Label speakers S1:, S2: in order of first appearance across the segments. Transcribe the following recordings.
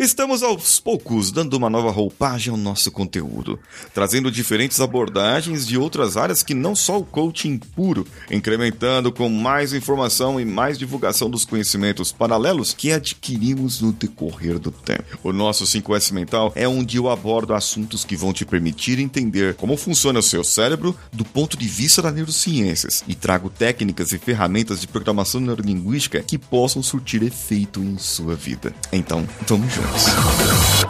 S1: Estamos aos poucos dando uma nova roupagem ao nosso conteúdo, trazendo diferentes abordagens de outras áreas que não só o coaching puro, incrementando com mais informação e mais divulgação dos conhecimentos paralelos que adquirimos no decorrer do tempo. O nosso 5S Mental é onde eu abordo assuntos que vão te permitir entender como funciona o seu cérebro do ponto de vista das neurociências e trago técnicas e ferramentas de programação neurolinguística que possam surtir efeito em sua vida. Então, vamos juntos.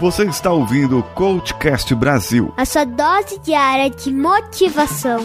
S1: Você está ouvindo o Coachcast Brasil.
S2: A sua dose diária de motivação.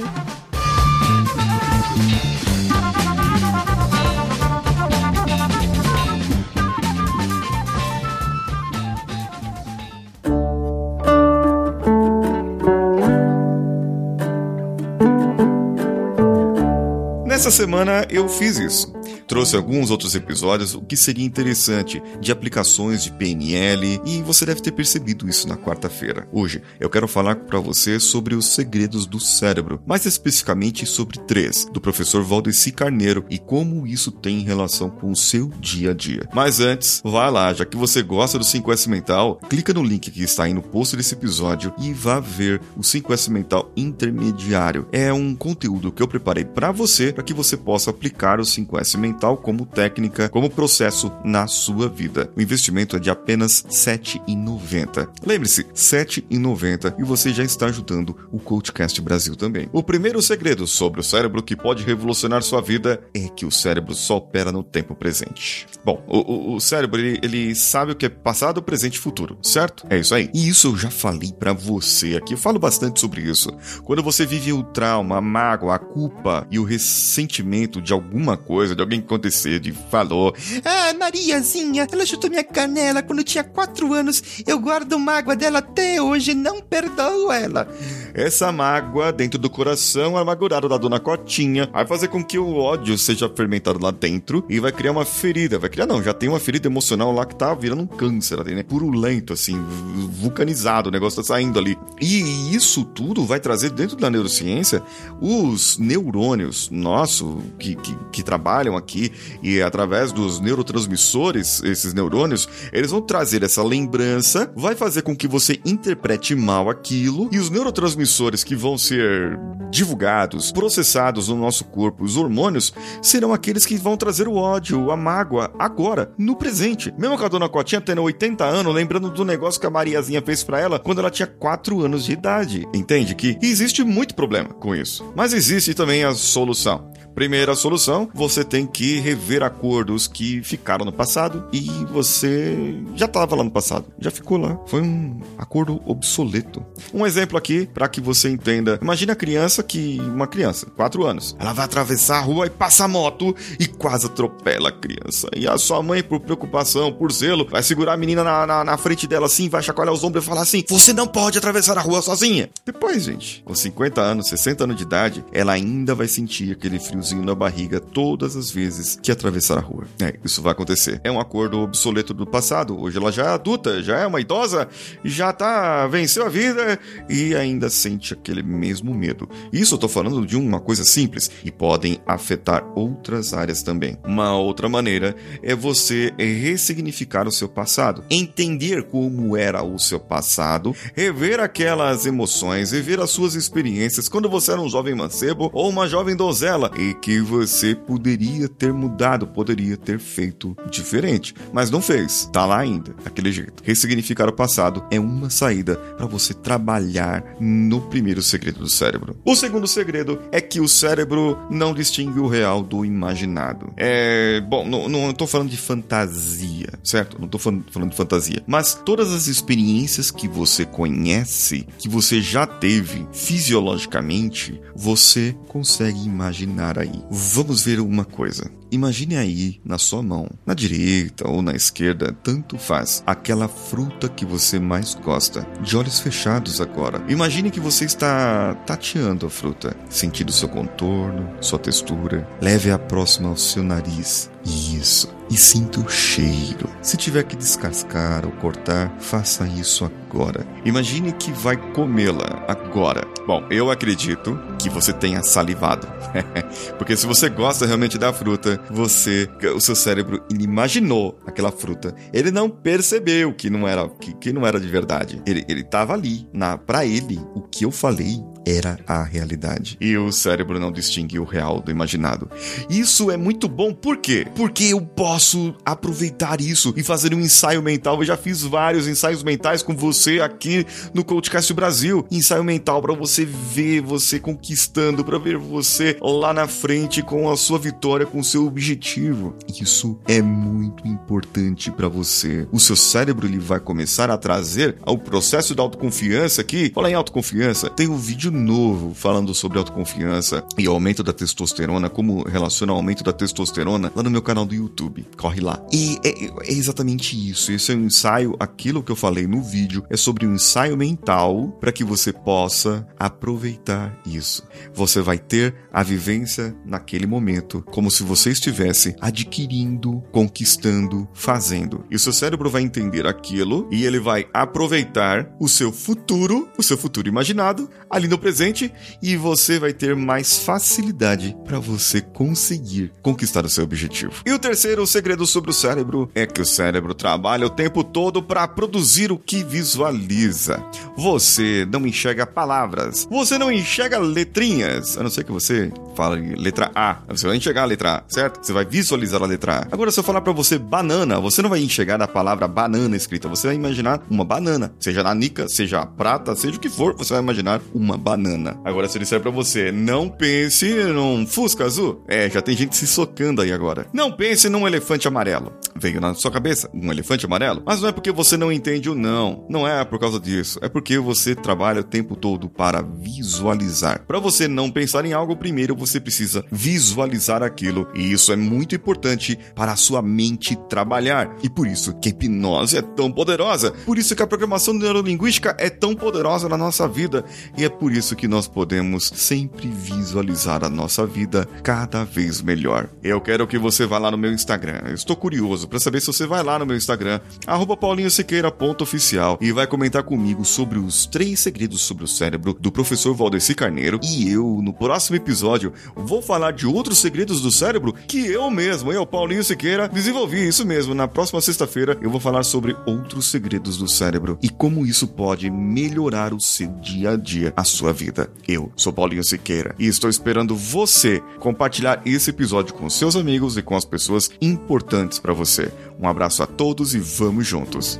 S1: Nessa semana eu fiz isso. Trouxe alguns outros episódios, o que seria interessante, de aplicações de PNL, e você deve ter percebido isso na quarta-feira. Hoje eu quero falar para você sobre os segredos do cérebro, mais especificamente sobre três, do professor Valdeci Carneiro e como isso tem relação com o seu dia a dia. Mas antes, vá lá, já que você gosta do 5S Mental, clica no link que está aí no post desse episódio e vá ver o 5S Mental Intermediário. É um conteúdo que eu preparei para você, para que você possa aplicar o 5S Mental mental como técnica, como processo na sua vida. O investimento é de apenas R$ 7,90. Lembre-se, R$ 7,90 e você já está ajudando o Coachcast Brasil também. O primeiro segredo sobre o cérebro que pode revolucionar sua vida é que o cérebro só opera no tempo presente. Bom, o, o, o cérebro ele, ele, sabe o que é passado, presente e futuro, certo? É isso aí. E isso eu já falei para você aqui. Eu falo bastante sobre isso. Quando você vive o trauma, a mágoa, a culpa e o ressentimento de alguma coisa, de alguém acontecer de falou.
S3: Ah, Mariazinha, ela chutou minha canela quando eu tinha quatro anos. Eu guardo mágoa dela até hoje, não perdoo ela.
S1: Essa mágoa dentro do coração amargurado da dona Cotinha vai fazer com que o ódio seja fermentado lá dentro e vai criar uma ferida. Vai criar, não, já tem uma ferida emocional lá que tá virando um câncer né? Purulento, assim, vulcanizado, o negócio tá saindo ali. E isso tudo vai trazer dentro da neurociência os neurônios nossos que, que, que trabalham aqui aqui e através dos neurotransmissores, esses neurônios, eles vão trazer essa lembrança, vai fazer com que você interprete mal aquilo e os neurotransmissores que vão ser divulgados, processados no nosso corpo, os hormônios, serão aqueles que vão trazer o ódio, a mágoa, agora, no presente. Mesmo com a dona Cotinha tendo 80 anos, lembrando do negócio que a Mariazinha fez para ela quando ela tinha 4 anos de idade. Entende que existe muito problema com isso, mas existe também a solução. Primeira solução, você tem que rever acordos que ficaram no passado e você já estava lá no passado, já ficou lá. Foi um acordo obsoleto. Um exemplo aqui para que você entenda. Imagine a criança que uma criança, 4 anos, ela vai atravessar a rua e passa a moto e quase atropela a criança. E a sua mãe, por preocupação, por zelo, vai segurar a menina na, na, na frente dela assim, vai chacoalhar os ombros e falar assim: "Você não pode atravessar a rua sozinha". Depois, gente, com 50 anos, 60 anos de idade, ela ainda vai sentir aquele frio friozinho na barriga todas as vezes que atravessar a rua. É, isso vai acontecer. É um acordo obsoleto do passado. Hoje ela já é adulta, já é uma idosa, já tá venceu a vida e ainda sente aquele mesmo medo. Isso eu tô falando de uma coisa simples e podem afetar outras áreas também. Uma outra maneira é você ressignificar o seu passado, entender como era o seu passado, rever aquelas emoções, rever as suas experiências quando você era um jovem mancebo ou uma jovem donzela e que você poderia ter mudado, poderia ter feito diferente, mas não fez. Tá lá ainda, daquele jeito. Ressignificar o passado é uma saída para você trabalhar no primeiro segredo do cérebro. O segundo segredo é que o cérebro não distingue o real do imaginado. É, bom, não, não tô falando de fantasia, certo? Não tô falando, de fantasia, mas todas as experiências que você conhece, que você já teve fisiologicamente, você consegue imaginar aí. Vamos ver uma coisa. Imagine aí na sua mão, na direita ou na esquerda, tanto faz, aquela fruta que você mais gosta. De olhos fechados agora. Imagine que você está tateando a fruta, sentindo seu contorno, sua textura. Leve a próxima ao seu nariz. Isso. E sinta o cheiro. Se tiver que descascar ou cortar, faça isso agora agora. Imagine que vai comê-la agora. Bom, eu acredito que você tenha salivado. Porque se você gosta realmente da fruta, você, o seu cérebro imaginou aquela fruta. Ele não percebeu que não era que, que não era de verdade. Ele ele estava ali, na para ele, o que eu falei era a realidade. E o cérebro não distingue o real do imaginado. Isso é muito bom, por quê? Porque eu posso aproveitar isso e fazer um ensaio mental. Eu já fiz vários ensaios mentais com você aqui no Coachcast Brasil. Ensaio mental para você ver você conquistando, para ver você lá na frente com a sua vitória, com o seu objetivo. Isso é muito importante para você. O seu cérebro ele vai começar a trazer ao processo da autoconfiança aqui. Fala em autoconfiança, tem um vídeo novo falando sobre autoconfiança e aumento da testosterona, como relaciona o aumento da testosterona lá no meu canal do YouTube. Corre lá. E é, é exatamente isso. Esse é um ensaio, aquilo que eu falei no vídeo é sobre um ensaio mental para que você possa aproveitar isso. Você vai ter a vivência naquele momento, como se você estivesse adquirindo, conquistando, fazendo. E o seu cérebro vai entender aquilo e ele vai aproveitar o seu futuro, o seu futuro imaginado, ali no presente e você vai ter mais facilidade para você conseguir conquistar o seu objetivo. E o terceiro segredo sobre o cérebro é que o cérebro trabalha o tempo todo para produzir o que visualiza. Você não enxerga palavras, você não enxerga letrinhas, a não ser que você fale letra A. Você vai enxergar a letra A, certo? Você vai visualizar a letra A. Agora, se eu falar para você banana, você não vai enxergar a palavra banana escrita, você vai imaginar uma banana, seja nanica, seja prata, seja o que for, você vai imaginar uma banana. Agora, se eu disser pra você, não pense num Fusca azul, é, já tem gente se socando aí agora. Não pense num elefante amarelo. Veio na sua cabeça um elefante amarelo? Mas não é porque você não entende o não. Não é por causa disso. É porque você trabalha o tempo todo para visualizar. Para você não pensar em algo, primeiro você precisa visualizar aquilo. E isso é muito importante para a sua mente trabalhar. E por isso que a hipnose é tão poderosa. Por isso que a programação neurolinguística é tão poderosa na nossa vida. E é por isso isso que nós podemos sempre visualizar a nossa vida cada vez melhor. Eu quero que você vá lá no meu Instagram. Eu estou curioso para saber se você vai lá no meu Instagram, paulinhosiqueira.oficial, e vai comentar comigo sobre os três segredos sobre o cérebro do professor Valdeci Carneiro. E eu, no próximo episódio, vou falar de outros segredos do cérebro que eu mesmo, eu, Paulinho Siqueira, desenvolvi. Isso mesmo, na próxima sexta-feira eu vou falar sobre outros segredos do cérebro e como isso pode melhorar o seu dia a dia, a sua vida. Eu sou Paulinho Siqueira e estou esperando você compartilhar esse episódio com seus amigos e com as pessoas importantes para você. Um abraço a todos e vamos juntos.